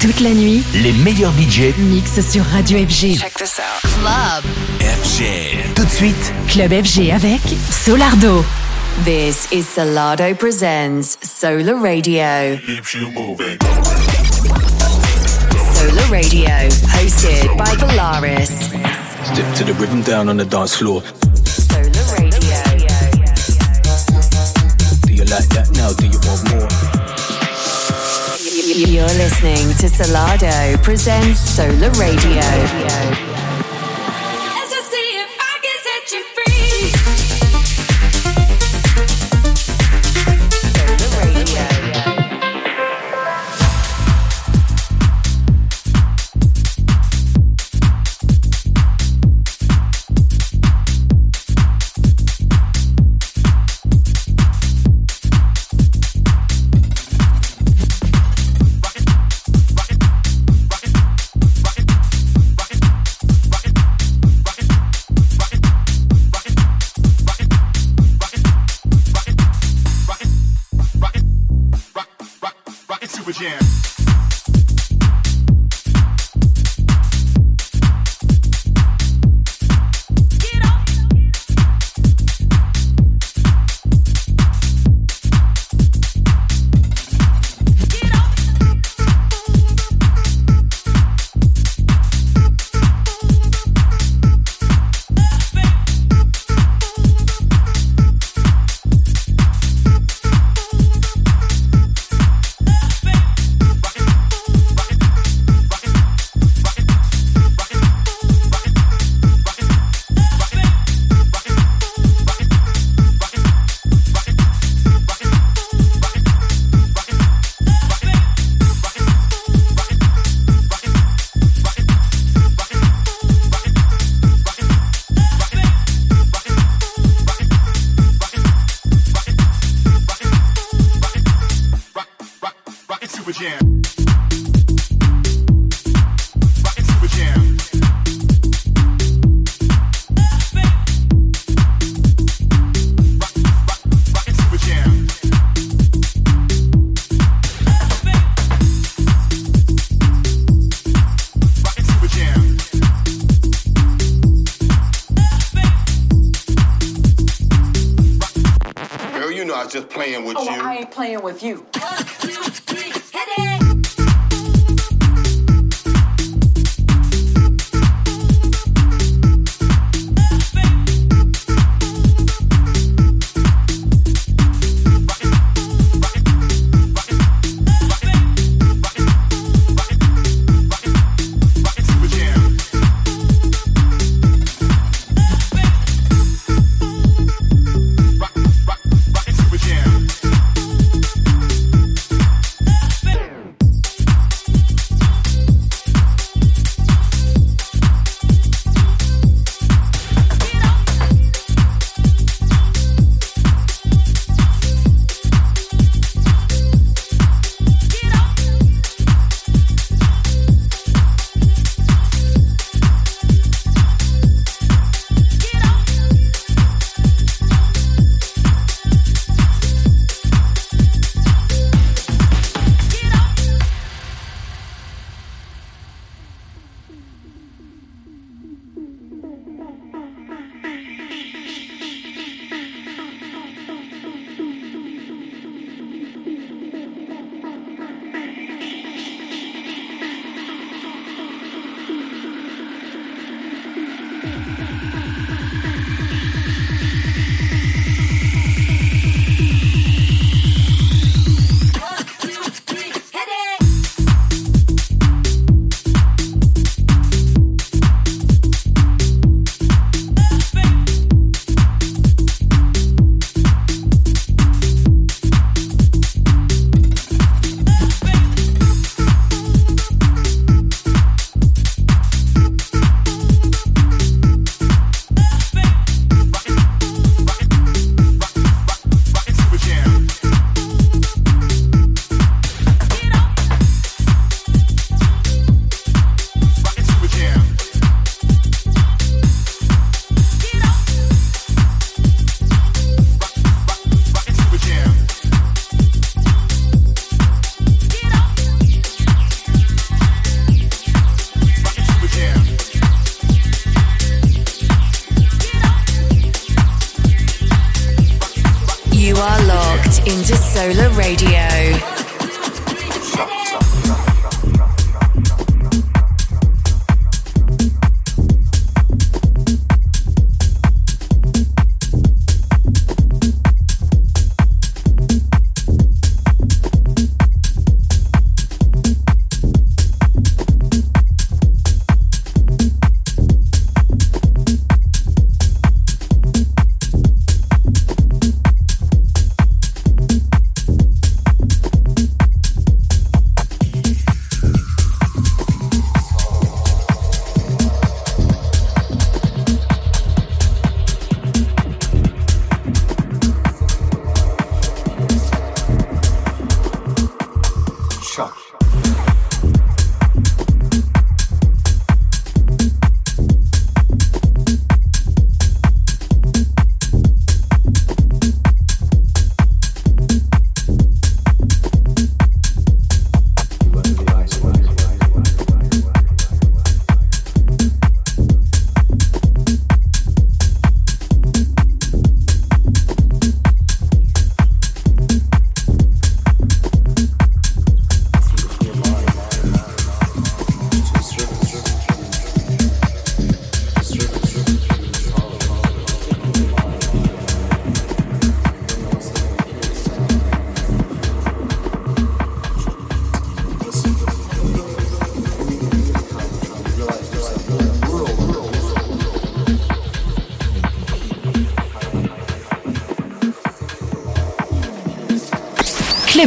Toute la nuit, les meilleurs budgets mixent sur Radio FG. Check this out. Club. FG. Tout de suite, Club FG avec Solardo. This is Solardo Presents Solar Radio. Keeps you moving. Solar Radio, hosted by Polaris. Step to the rhythm down on the dance floor. Solar Radio. Do you like that now? Do you want more? You're listening to Solardo Presents Solar Radio. Let's with you.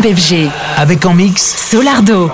FG. Avec en mix Solardo.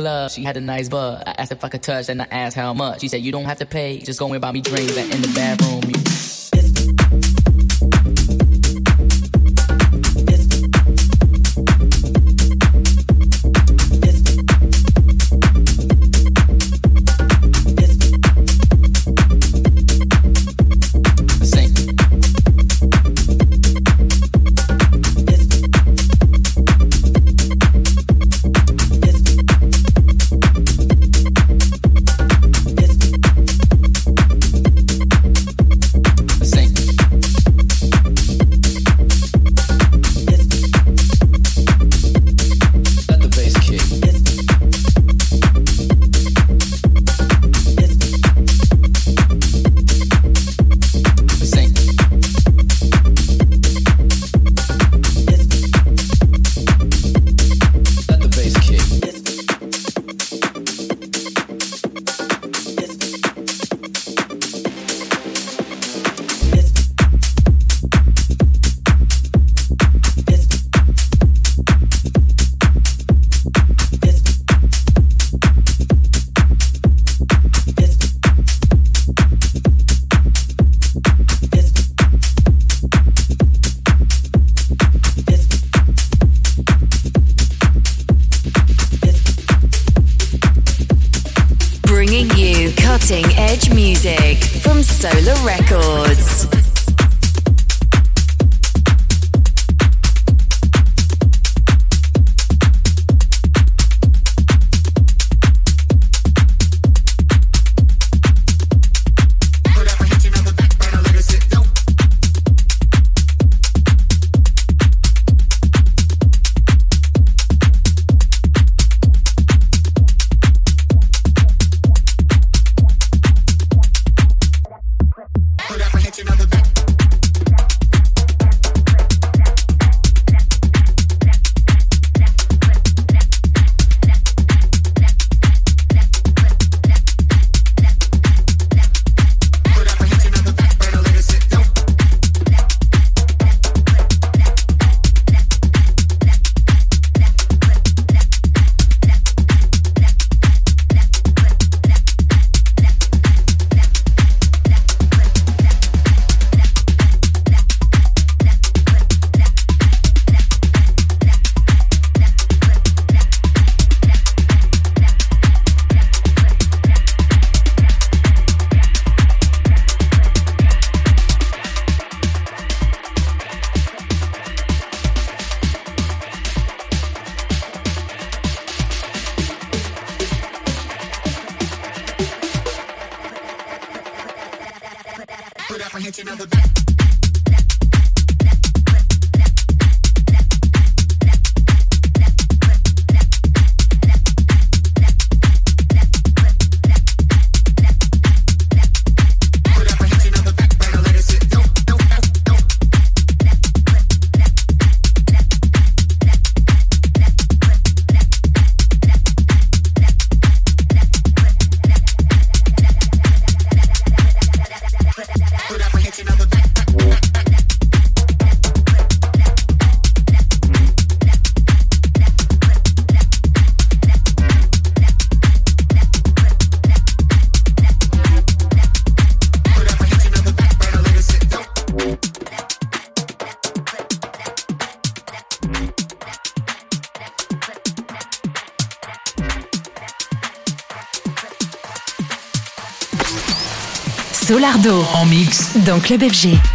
club. She had a nice butt. I asked if I could touch, and I asked how much. She said, You don't have to pay, just go and buy me drinks. And in the bathroom, you Donc Club FG.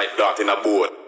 like that in a boat.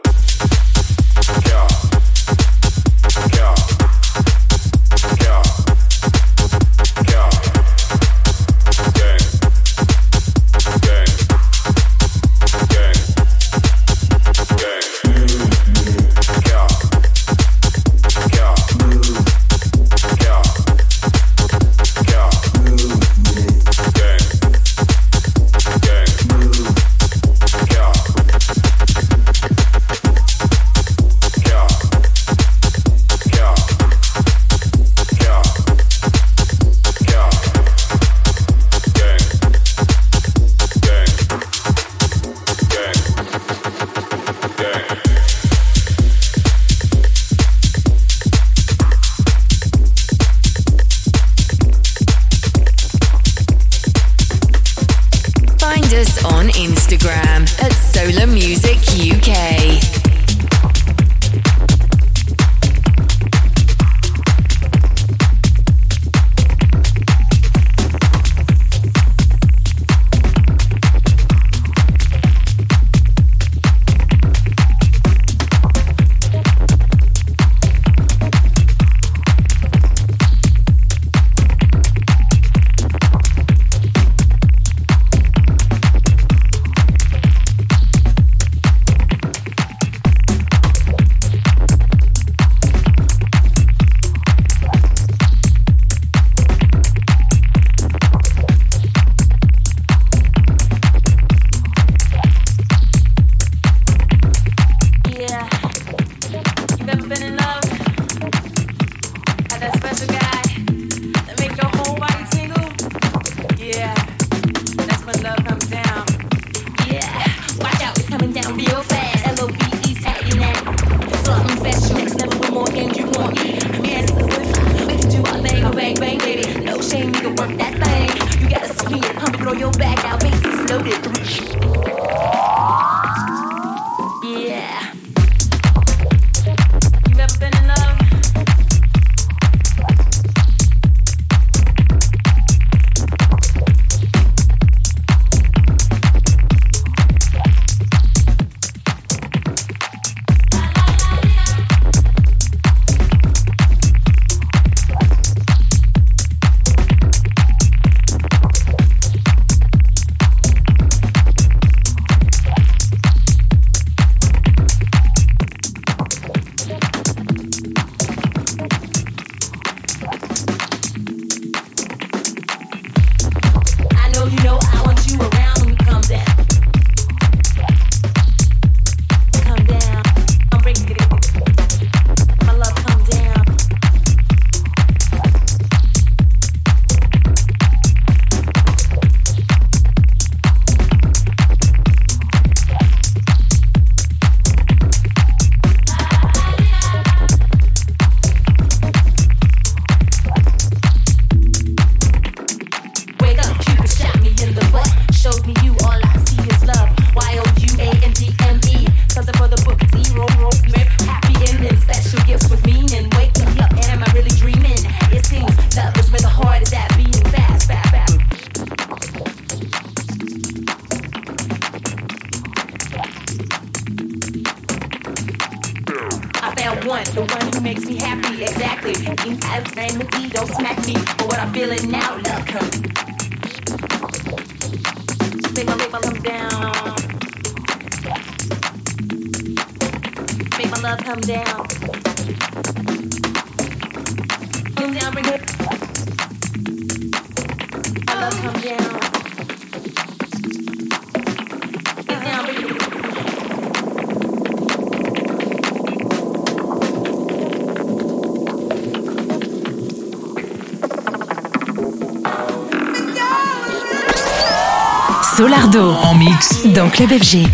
En mix. dans Club FG.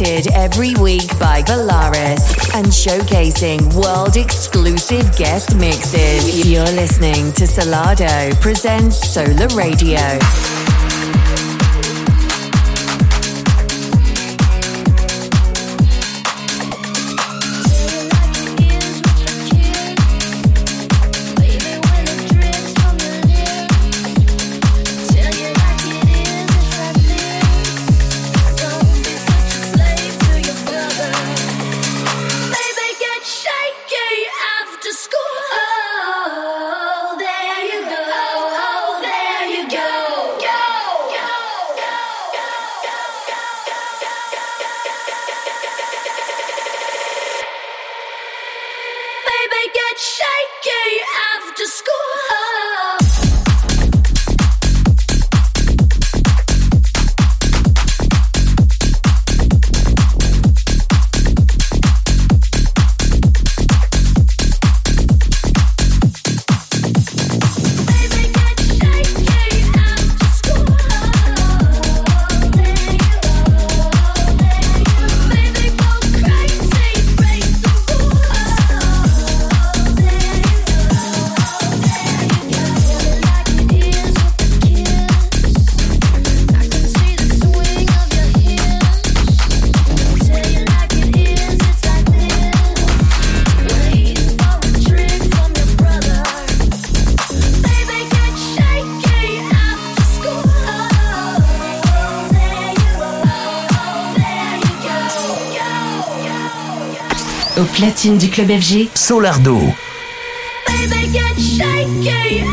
Presented every week by Valaris and showcasing world exclusive guest mixes. You're listening to Salado presents Solar Radio. baby, get shaky after school. Platine du club FG. Solardo. Baby, get shaky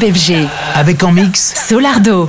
FG. Avec en mix Solardo.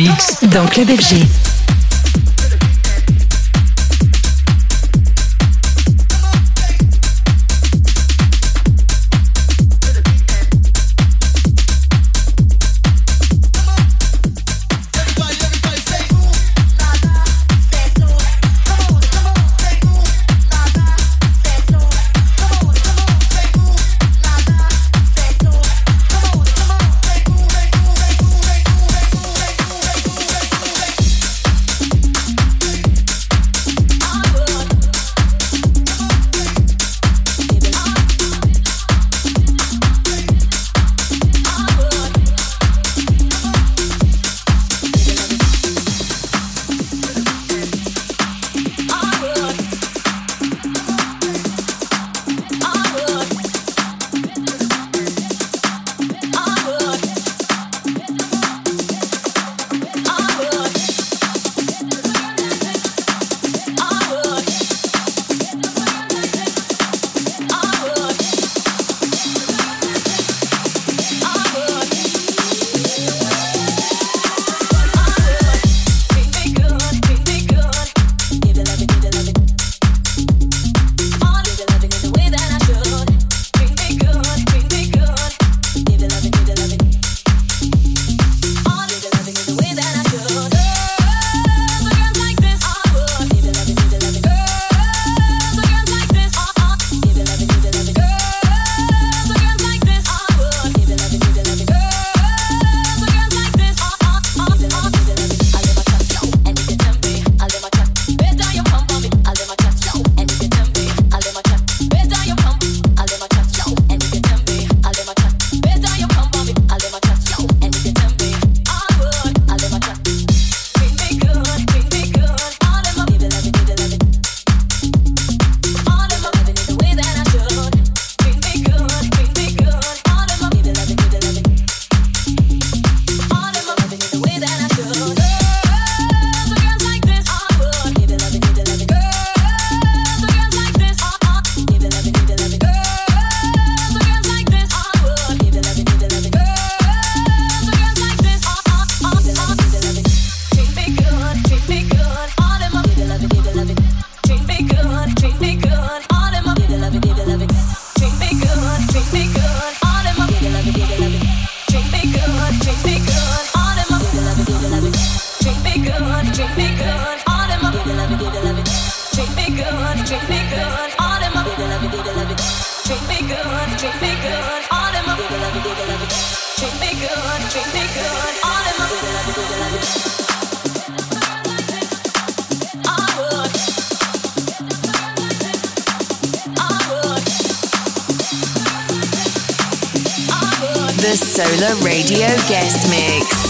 Mix. dans Club FG. Guest Mix.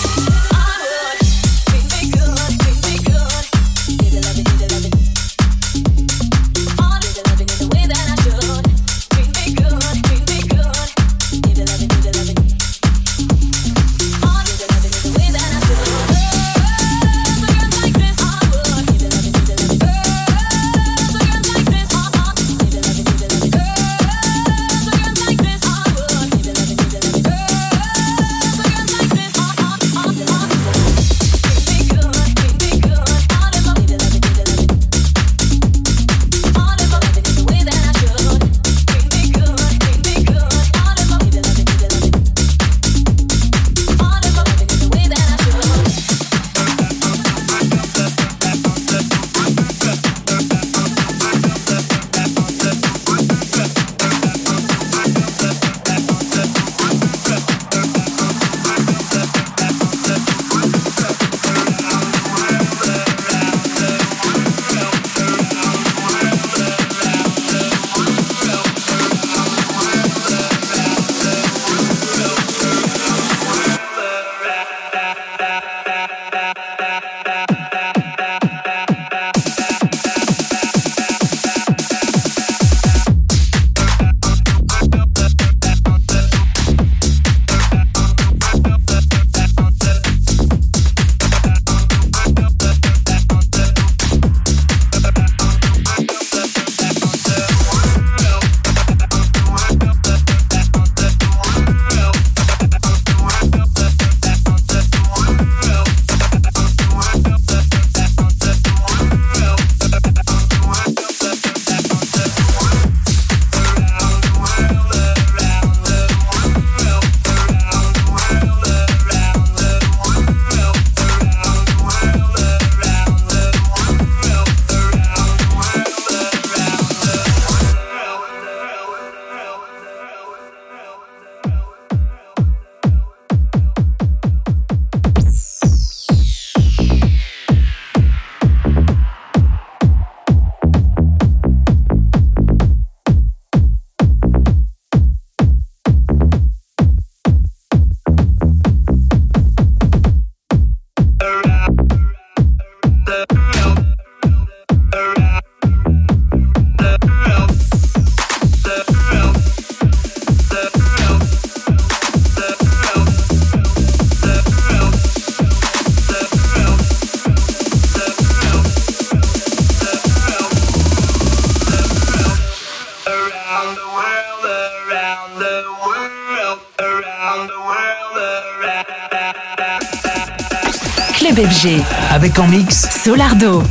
Solardo.